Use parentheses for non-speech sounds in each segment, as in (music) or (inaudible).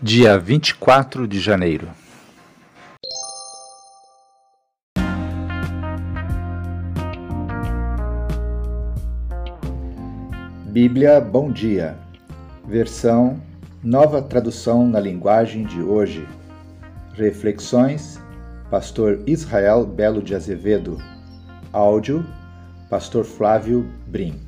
dia 24 de janeiro. Bíblia Bom Dia, versão Nova Tradução na Linguagem de Hoje. Reflexões, Pastor Israel Belo de Azevedo. Áudio, Pastor Flávio Brim.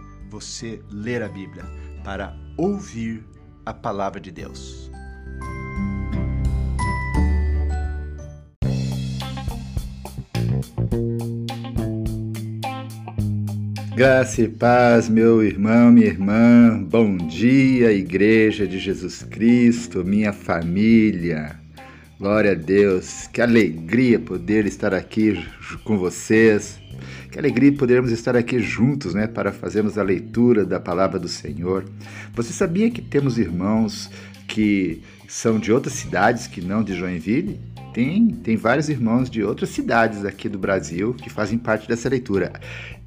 você ler a Bíblia, para ouvir a palavra de Deus. Graça e paz, meu irmão, minha irmã. Bom dia, Igreja de Jesus Cristo, minha família. Glória a Deus. Que alegria poder estar aqui com vocês que alegria podermos estar aqui juntos, né, para fazermos a leitura da palavra do Senhor. Você sabia que temos irmãos que são de outras cidades que não de Joinville? Tem, tem vários irmãos de outras cidades aqui do Brasil que fazem parte dessa leitura.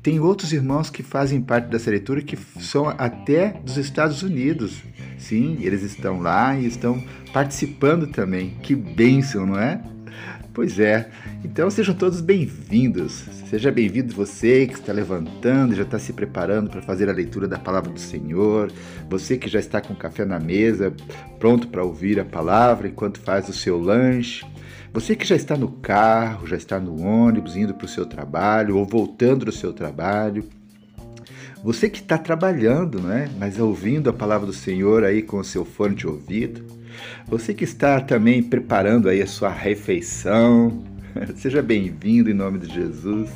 Tem outros irmãos que fazem parte dessa leitura que são até dos Estados Unidos. Sim, eles estão lá e estão participando também. Que bênção, não é? Pois é. Então sejam todos bem-vindos. Seja bem-vindo você que está levantando, já está se preparando para fazer a leitura da palavra do Senhor. Você que já está com café na mesa, pronto para ouvir a palavra enquanto faz o seu lanche. Você que já está no carro, já está no ônibus, indo para o seu trabalho ou voltando do seu trabalho. Você que está trabalhando, né? mas ouvindo a palavra do Senhor aí com o seu fone de ouvido. Você que está também preparando aí a sua refeição, (laughs) seja bem-vindo em nome de Jesus.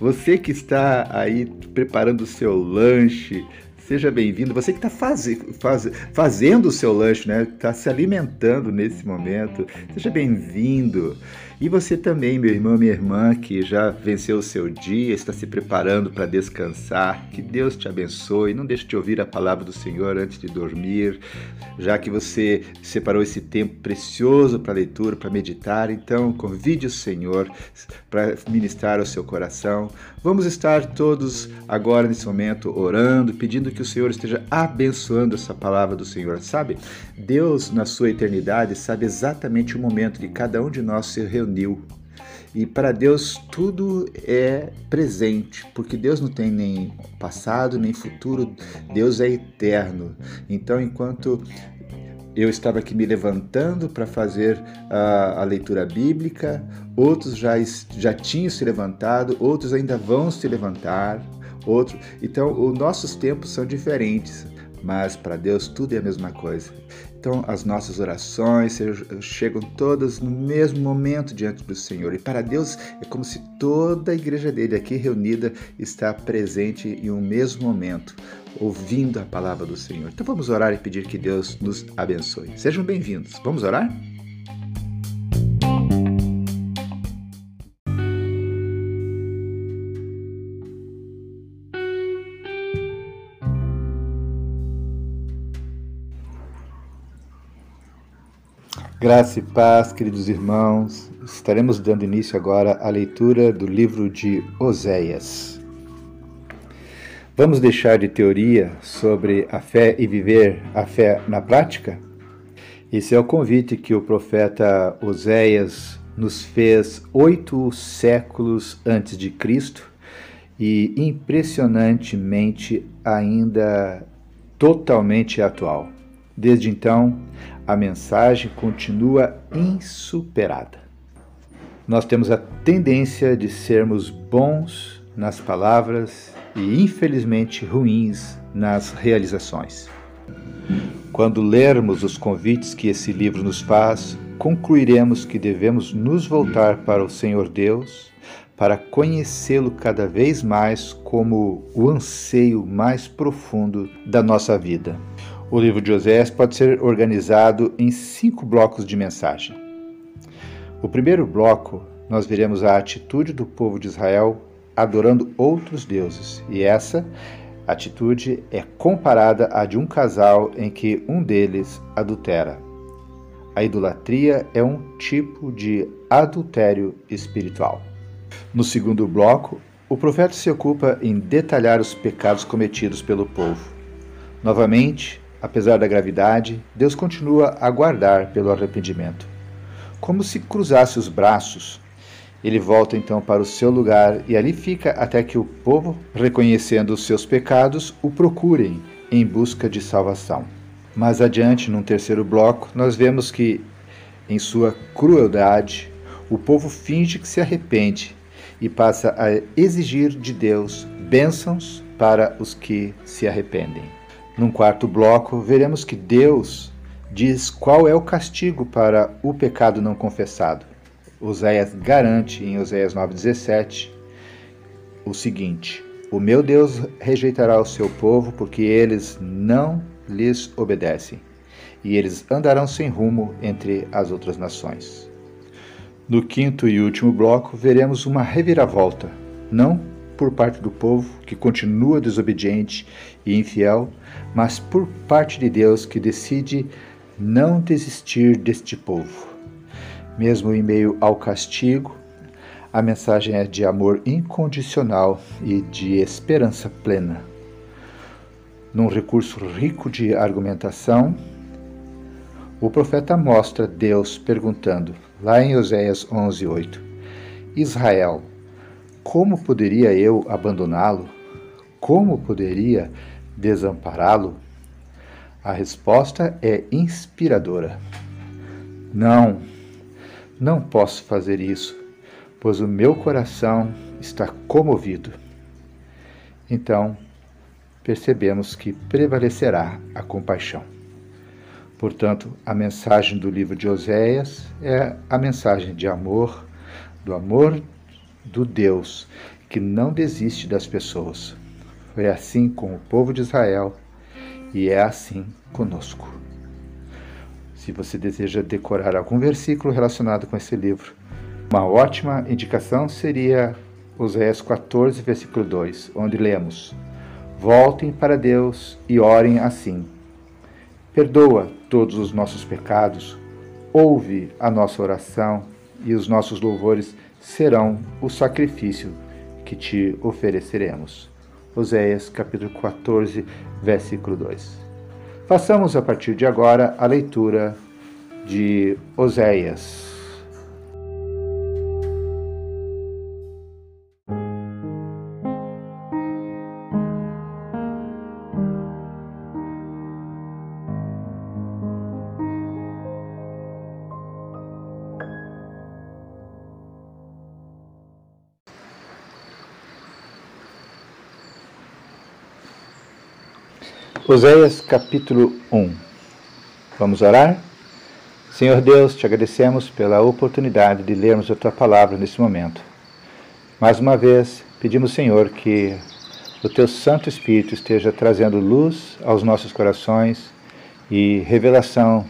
Você que está aí preparando o seu lanche, seja bem-vindo. Você que está faz, faz, fazendo o seu lanche, né? Está se alimentando nesse momento, seja bem-vindo. E você também, meu irmão, minha irmã, que já venceu o seu dia, está se preparando para descansar, que Deus te abençoe. Não deixe de ouvir a palavra do Senhor antes de dormir, já que você separou esse tempo precioso para leitura, para meditar. Então, convide o Senhor para ministrar ao seu coração. Vamos estar todos agora nesse momento orando, pedindo que o Senhor esteja abençoando essa palavra do Senhor. Sabe, Deus, na sua eternidade, sabe exatamente o momento de cada um de nós se reunir E para Deus tudo é presente, porque Deus não tem nem passado nem futuro, Deus é eterno. Então, enquanto eu estava aqui me levantando para fazer a, a, leitura bíblica, outros já, já tinham se levantado, outros ainda vão se levantar, outros. Então, os nossos tempos são diferentes, mas para Deus tudo é a mesma coisa. Então, as nossas orações chegam todas no mesmo momento diante do Senhor. E para Deus é como se toda a igreja dele aqui reunida está presente em um mesmo momento, ouvindo a palavra do Senhor. Então, vamos orar e pedir que Deus nos abençoe. Sejam bem-vindos. Vamos orar? Graça e paz, queridos irmãos. Estaremos dando início agora à leitura do livro de Oséias. Vamos deixar de teoria sobre a fé e viver a fé na prática? Esse é o convite que o profeta Oséias nos fez oito séculos antes de Cristo e impressionantemente ainda totalmente atual. Desde então, a mensagem continua insuperada. Nós temos a tendência de sermos bons nas palavras e, infelizmente, ruins nas realizações. Quando lermos os convites que esse livro nos faz, concluiremos que devemos nos voltar para o Senhor Deus para conhecê-lo cada vez mais como o anseio mais profundo da nossa vida. O livro de Oséias pode ser organizado em cinco blocos de mensagem. O primeiro bloco, nós veremos a atitude do povo de Israel adorando outros deuses, e essa atitude é comparada à de um casal em que um deles adultera. A idolatria é um tipo de adultério espiritual. No segundo bloco, o profeta se ocupa em detalhar os pecados cometidos pelo povo. Novamente, apesar da gravidade, Deus continua a guardar pelo arrependimento. Como se cruzasse os braços, ele volta então para o seu lugar e ali fica até que o povo, reconhecendo os seus pecados, o procurem em busca de salvação. Mais adiante, num terceiro bloco, nós vemos que, em sua crueldade, o povo finge que se arrepende e passa a exigir de Deus bênçãos para os que se arrependem. Num quarto bloco, veremos que Deus diz qual é o castigo para o pecado não confessado. Oséias garante em Oséias 9,17 o seguinte: O meu Deus rejeitará o seu povo, porque eles não lhes obedecem, e eles andarão sem rumo entre as outras nações. No quinto e último bloco, veremos uma reviravolta, não por parte do povo, que continua desobediente e infiel, mas por parte de Deus, que decide não desistir deste povo. Mesmo em meio ao castigo, a mensagem é de amor incondicional e de esperança plena. Num recurso rico de argumentação, o profeta mostra Deus perguntando, lá em Oséias 11:8, Israel, como poderia eu abandoná-lo? Como poderia desampará-lo? A resposta é inspiradora. Não, não posso fazer isso, pois o meu coração está comovido. Então, percebemos que prevalecerá a compaixão. Portanto, a mensagem do livro de Oséias é a mensagem de amor, do amor do Deus que não desiste das pessoas. Foi assim com o povo de Israel e é assim conosco. Se você deseja decorar algum versículo relacionado com esse livro, uma ótima indicação seria Oséias 14, versículo 2, onde lemos: Voltem para Deus e orem assim Perdoa todos os nossos pecados, ouve a nossa oração e os nossos louvores serão o sacrifício que te ofereceremos. Oséias capítulo 14, versículo 2. Façamos a partir de agora a leitura de Oséias. Oséias capítulo 1 Vamos orar? Senhor Deus, te agradecemos pela oportunidade de lermos a tua palavra nesse momento. Mais uma vez, pedimos, Senhor, que o teu Santo Espírito esteja trazendo luz aos nossos corações e revelação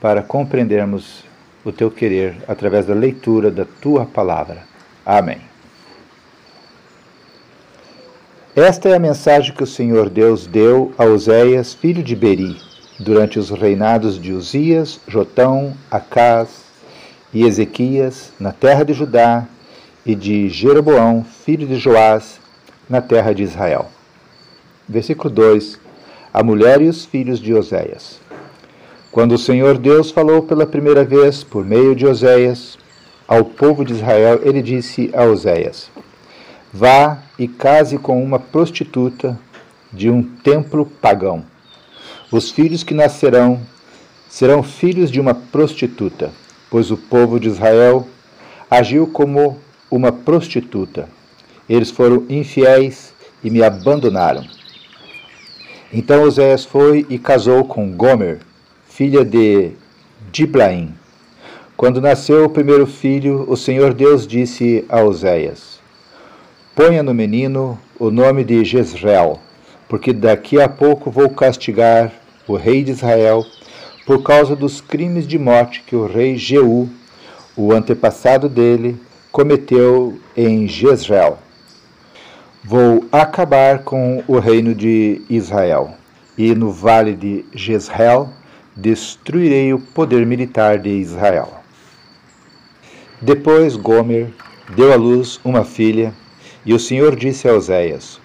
para compreendermos o teu querer através da leitura da tua palavra. Amém. Esta é a mensagem que o Senhor Deus deu a Oséias, filho de Beri, durante os reinados de Uzias, Jotão, Acás e Ezequias, na terra de Judá, e de Jeroboão, filho de Joás, na terra de Israel. Versículo 2: A mulher e os filhos de Oséias. Quando o Senhor Deus falou pela primeira vez por meio de Oséias ao povo de Israel, ele disse a Oséias: Vá e case com uma prostituta de um templo pagão. Os filhos que nascerão serão filhos de uma prostituta, pois o povo de Israel agiu como uma prostituta. Eles foram infiéis e me abandonaram. Então Oséias foi e casou com Gomer, filha de Diblaim. Quando nasceu o primeiro filho, o Senhor Deus disse a Oséias: Ponha no menino o nome de Jezreel, porque daqui a pouco vou castigar o rei de Israel por causa dos crimes de morte que o rei Jeú, o antepassado dele, cometeu em Jezreel. Vou acabar com o reino de Israel, e no vale de Jezreel destruirei o poder militar de Israel. Depois Gomer deu à luz uma filha, e o Senhor disse a Oséias: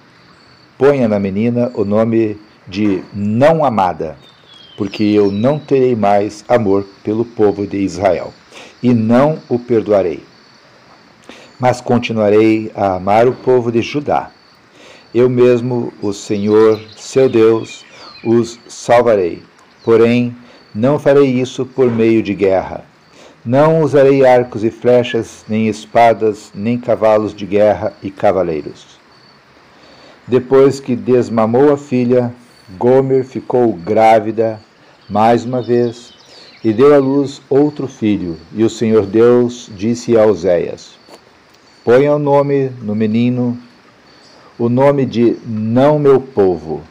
Ponha na menina o nome de não amada, porque eu não terei mais amor pelo povo de Israel, e não o perdoarei mas continuarei a amar o povo de Judá. Eu mesmo, o Senhor, seu Deus, os salvarei. Porém, não farei isso por meio de guerra. Não usarei arcos e flechas, nem espadas, nem cavalos de guerra e cavaleiros. Depois que desmamou a filha, Gomer ficou grávida mais uma vez e deu à luz outro filho. E o Senhor Deus disse a Oséias: Ponha o nome no menino, o nome de não meu povo,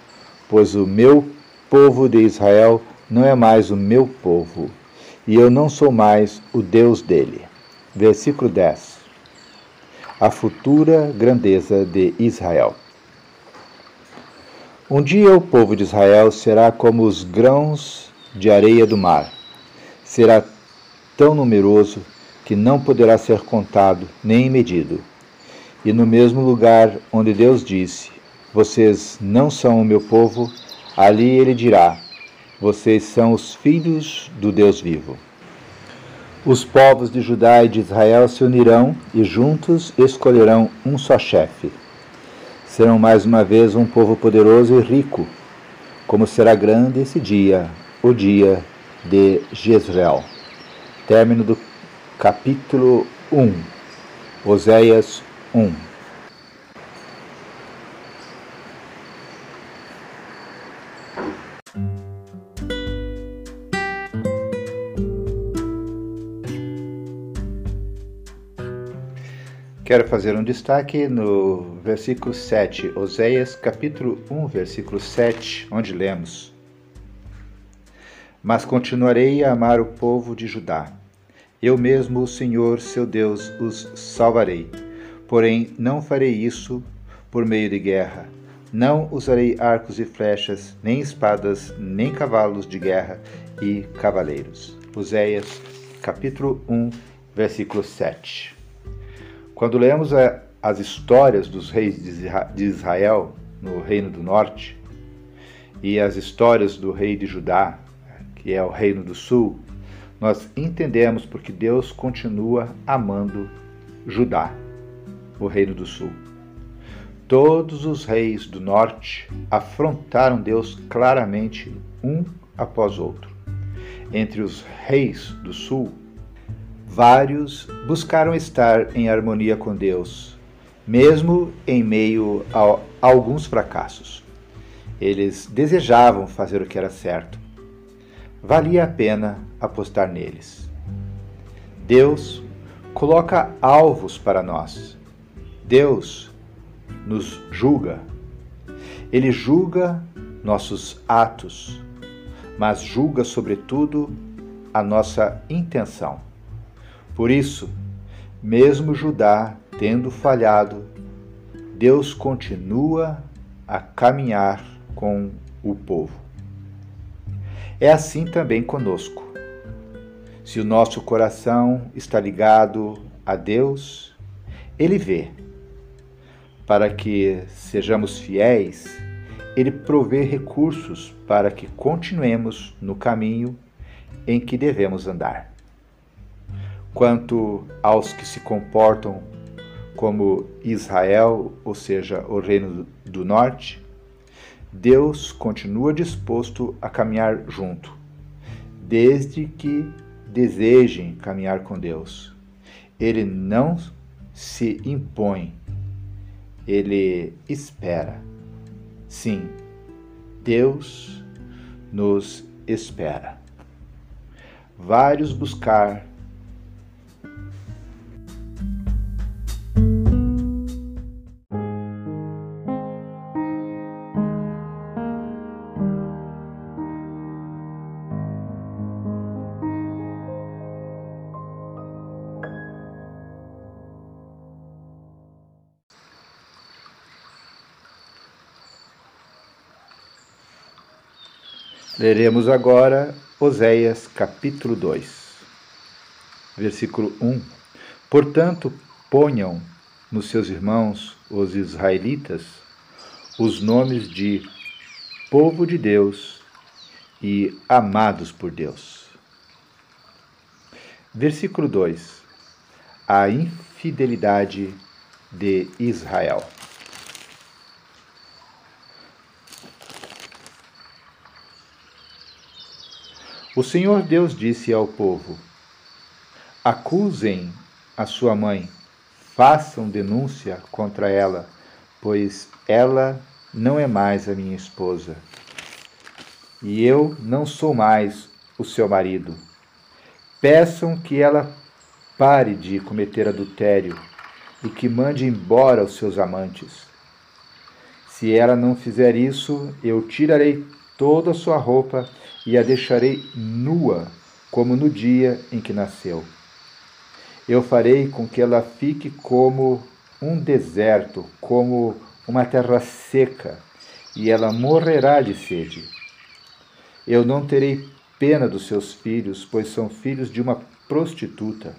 pois o meu povo de Israel não é mais o meu povo, e eu não sou mais o Deus dele. Versículo 10. A futura grandeza de Israel. Um dia o povo de Israel será como os grãos de areia do mar. Será tão numeroso que não poderá ser contado nem medido. E no mesmo lugar onde Deus disse: Vocês não são o meu povo, ali ele dirá: Vocês são os filhos do Deus vivo. Os povos de Judá e de Israel se unirão e juntos escolherão um só chefe. Serão mais uma vez um povo poderoso e rico, como será grande esse dia, o dia de Jezreel. Término do capítulo 1, Oséias 1. Quero fazer um destaque no versículo 7, Oséias capítulo 1, versículo 7, onde lemos: Mas continuarei a amar o povo de Judá eu mesmo, o Senhor, seu Deus, os salvarei. Porém, não farei isso por meio de guerra. Não usarei arcos e flechas, nem espadas, nem cavalos de guerra e cavaleiros. Oséias, capítulo 1, versículo 7. Quando lemos as histórias dos reis de Israel no Reino do Norte e as histórias do rei de Judá, que é o Reino do Sul, nós entendemos porque Deus continua amando Judá, o reino do sul. Todos os reis do norte afrontaram Deus claramente um após outro. Entre os reis do sul, vários buscaram estar em harmonia com Deus, mesmo em meio a alguns fracassos. Eles desejavam fazer o que era certo, valia a pena apostar neles. Deus coloca alvos para nós. Deus nos julga. Ele julga nossos atos, mas julga, sobretudo, a nossa intenção. Por isso, mesmo Judá tendo falhado, Deus continua a caminhar com o povo. É assim também conosco. Se o nosso coração está ligado a Deus, Ele vê. Para que sejamos fiéis, Ele provê recursos para que continuemos no caminho em que devemos andar. Quanto aos que se comportam como Israel, ou seja, o Reino do Norte, Deus continua disposto a caminhar junto, desde que desejem caminhar com Deus. Ele não se impõe, ele espera. Sim, Deus nos espera. Vários buscar Leremos agora Oséias capítulo 2, versículo 1. Portanto, ponham nos seus irmãos, os israelitas, os nomes de povo de Deus e amados por Deus. Versículo 2. A infidelidade de Israel. O Senhor Deus disse ao povo: Acusem a sua mãe, façam denúncia contra ela, pois ela não é mais a minha esposa. E eu não sou mais o seu marido. Peçam que ela pare de cometer adultério e que mande embora os seus amantes. Se ela não fizer isso, eu tirarei toda a sua roupa e a deixarei nua, como no dia em que nasceu. Eu farei com que ela fique como um deserto, como uma terra seca, e ela morrerá de sede. Eu não terei pena dos seus filhos, pois são filhos de uma prostituta.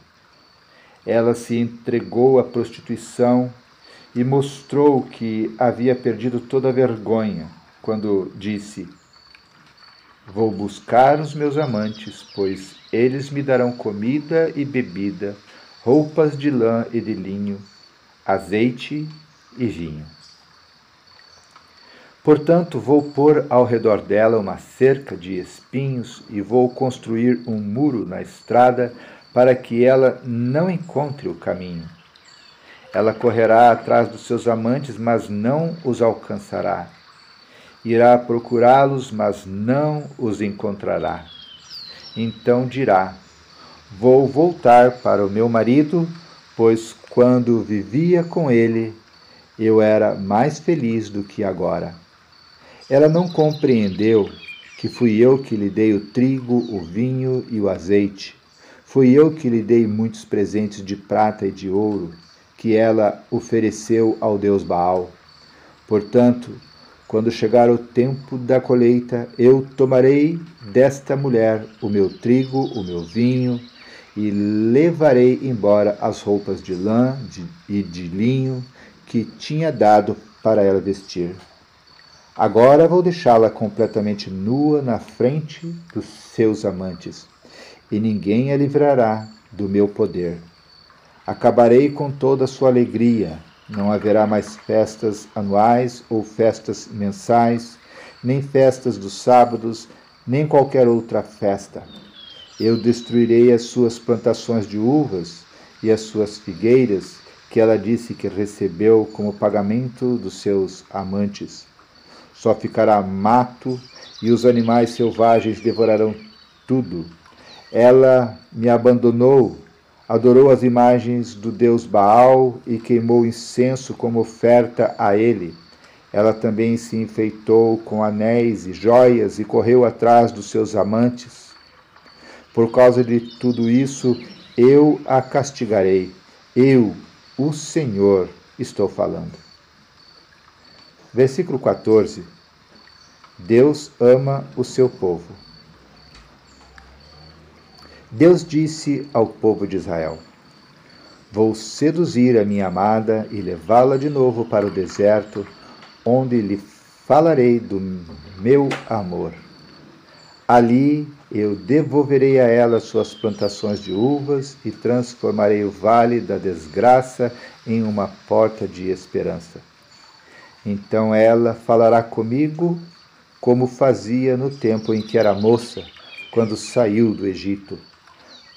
Ela se entregou à prostituição e mostrou que havia perdido toda a vergonha quando disse: Vou buscar os meus amantes, pois eles me darão comida e bebida, roupas de lã e de linho, azeite e vinho. Portanto, vou pôr ao redor dela uma cerca de espinhos e vou construir um muro na estrada para que ela não encontre o caminho. Ela correrá atrás dos seus amantes, mas não os alcançará irá procurá-los, mas não os encontrará. Então dirá: Vou voltar para o meu marido, pois quando vivia com ele, eu era mais feliz do que agora. Ela não compreendeu que fui eu que lhe dei o trigo, o vinho e o azeite. Fui eu que lhe dei muitos presentes de prata e de ouro, que ela ofereceu ao deus Baal. Portanto, quando chegar o tempo da colheita, eu tomarei desta mulher o meu trigo, o meu vinho, e levarei embora as roupas de lã e de linho que tinha dado para ela vestir. Agora vou deixá-la completamente nua na frente dos seus amantes, e ninguém a livrará do meu poder. Acabarei com toda a sua alegria, não haverá mais festas anuais ou festas mensais, nem festas dos sábados, nem qualquer outra festa. Eu destruirei as suas plantações de uvas e as suas figueiras, que ela disse que recebeu como pagamento dos seus amantes. Só ficará mato e os animais selvagens devorarão tudo. Ela me abandonou adorou as imagens do deus Baal e queimou incenso como oferta a ele. Ela também se enfeitou com anéis e joias e correu atrás dos seus amantes. Por causa de tudo isso, eu a castigarei. Eu, o Senhor, estou falando. Versículo 14. Deus ama o seu povo. Deus disse ao povo de Israel: Vou seduzir a minha amada e levá-la de novo para o deserto, onde lhe falarei do meu amor. Ali eu devolverei a ela suas plantações de uvas e transformarei o vale da desgraça em uma porta de esperança. Então ela falará comigo como fazia no tempo em que era moça, quando saiu do Egito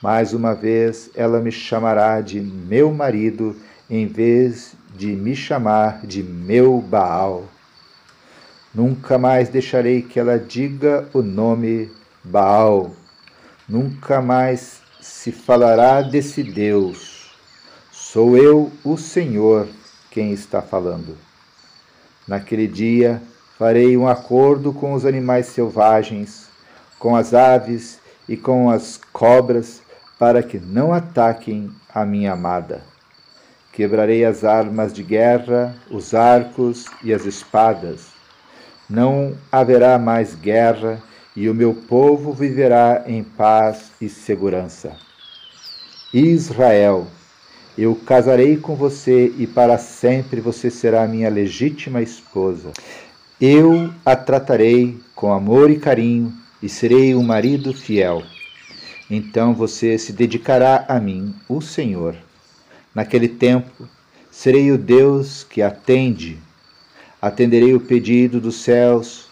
mais uma vez ela me chamará de meu marido em vez de me chamar de meu Baal. Nunca mais deixarei que ela diga o nome Baal. Nunca mais se falará desse Deus. Sou eu, o Senhor, quem está falando. Naquele dia farei um acordo com os animais selvagens, com as aves e com as cobras para que não ataquem a minha amada. Quebrarei as armas de guerra, os arcos e as espadas. Não haverá mais guerra, e o meu povo viverá em paz e segurança. Israel, eu casarei com você e para sempre você será minha legítima esposa. Eu a tratarei com amor e carinho e serei um marido fiel. Então você se dedicará a mim, o Senhor. Naquele tempo, serei o Deus que atende. Atenderei o pedido dos céus,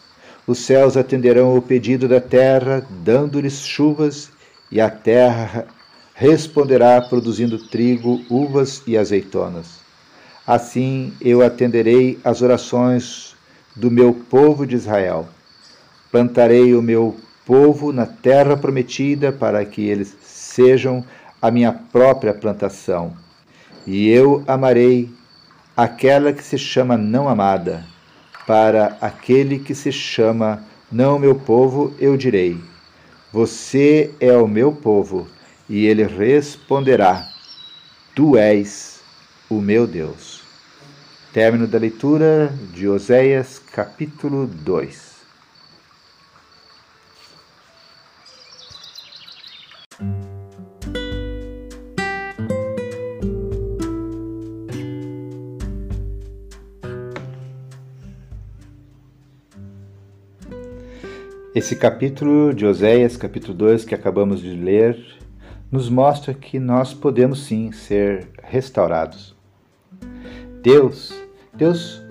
os céus atenderão o pedido da terra, dando-lhes chuvas, e a terra responderá produzindo trigo, uvas e azeitonas. Assim eu atenderei às orações do meu povo de Israel. Plantarei o meu povo na terra prometida para que eles sejam a minha própria plantação. E eu amarei aquela que se chama não amada. Para aquele que se chama não meu povo, eu direi: Você é o meu povo. E ele responderá: Tu és o meu Deus. Término da leitura de Oséias, capítulo 2. Esse capítulo de Oséias, capítulo 2, que acabamos de ler, nos mostra que nós podemos sim ser restaurados. Deus Deus,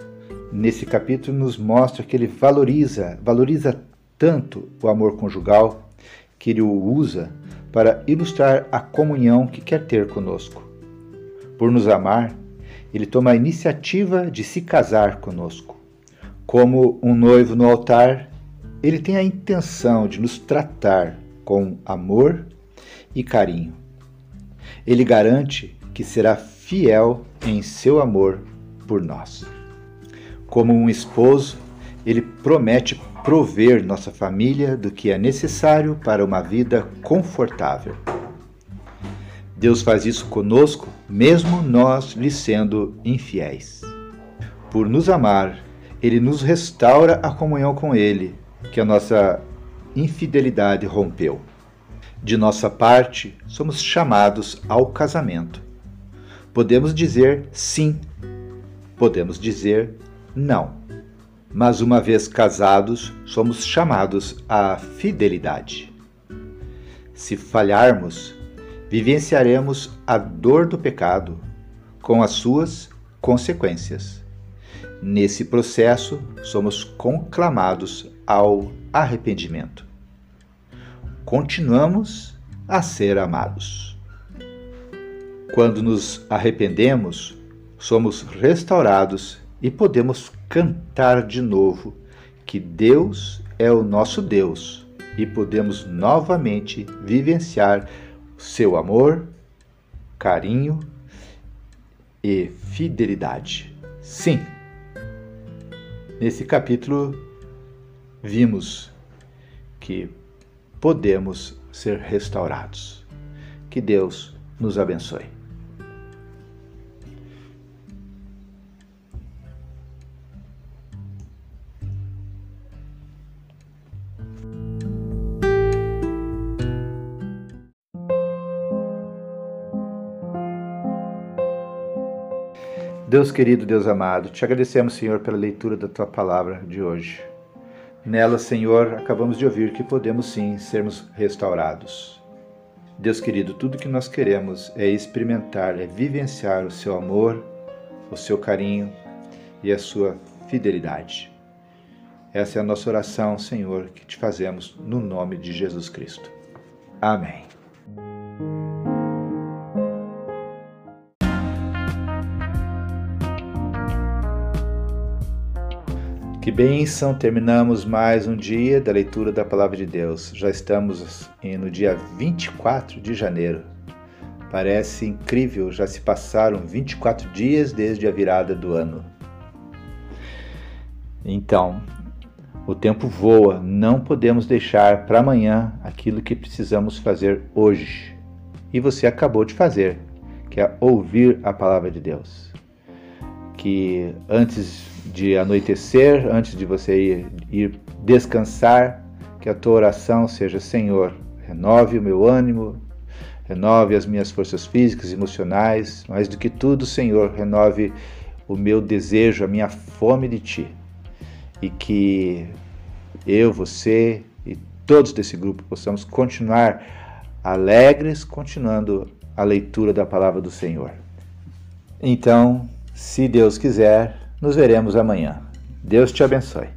nesse capítulo, nos mostra que ele valoriza, valoriza tanto o amor conjugal que ele o usa para ilustrar a comunhão que quer ter conosco. Por nos amar, ele toma a iniciativa de se casar conosco. Como um noivo no altar, ele tem a intenção de nos tratar com amor e carinho. Ele garante que será fiel em seu amor por nós. Como um esposo, ele promete prover nossa família do que é necessário para uma vida confortável. Deus faz isso conosco, mesmo nós lhe sendo infiéis. Por nos amar, ele nos restaura a comunhão com ele, que a nossa infidelidade rompeu. De nossa parte, somos chamados ao casamento. Podemos dizer sim podemos dizer não. Mas uma vez casados, somos chamados à fidelidade. Se falharmos, vivenciaremos a dor do pecado com as suas consequências. Nesse processo, somos conclamados ao arrependimento. Continuamos a ser amados. Quando nos arrependemos, somos restaurados e podemos cantar de novo que Deus é o nosso Deus e podemos novamente vivenciar seu amor, carinho e fidelidade. Sim, nesse capítulo vimos que podemos ser restaurados. Que Deus nos abençoe. Deus querido, Deus amado, te agradecemos, Senhor, pela leitura da tua palavra de hoje. Nela, Senhor, acabamos de ouvir que podemos sim sermos restaurados. Deus querido, tudo que nós queremos é experimentar, é vivenciar o seu amor, o seu carinho e a sua fidelidade. Essa é a nossa oração, Senhor, que te fazemos no nome de Jesus Cristo. Amém. Que bênção! Terminamos mais um dia da leitura da Palavra de Deus. Já estamos no dia 24 de janeiro. Parece incrível, já se passaram 24 dias desde a virada do ano. Então, o tempo voa, não podemos deixar para amanhã aquilo que precisamos fazer hoje. E você acabou de fazer, que é ouvir a palavra de Deus. Que antes de anoitecer, antes de você ir, ir descansar, Que a tua oração seja, Senhor, renove o meu ânimo, renove as minhas forças físicas emocionais, mais do que tudo, Senhor, renove o meu desejo, a minha fome de Ti. E que eu, você e todos desse grupo possamos continuar alegres, continuando a leitura da palavra do Senhor. Então, se Deus quiser, nos veremos amanhã. Deus te abençoe.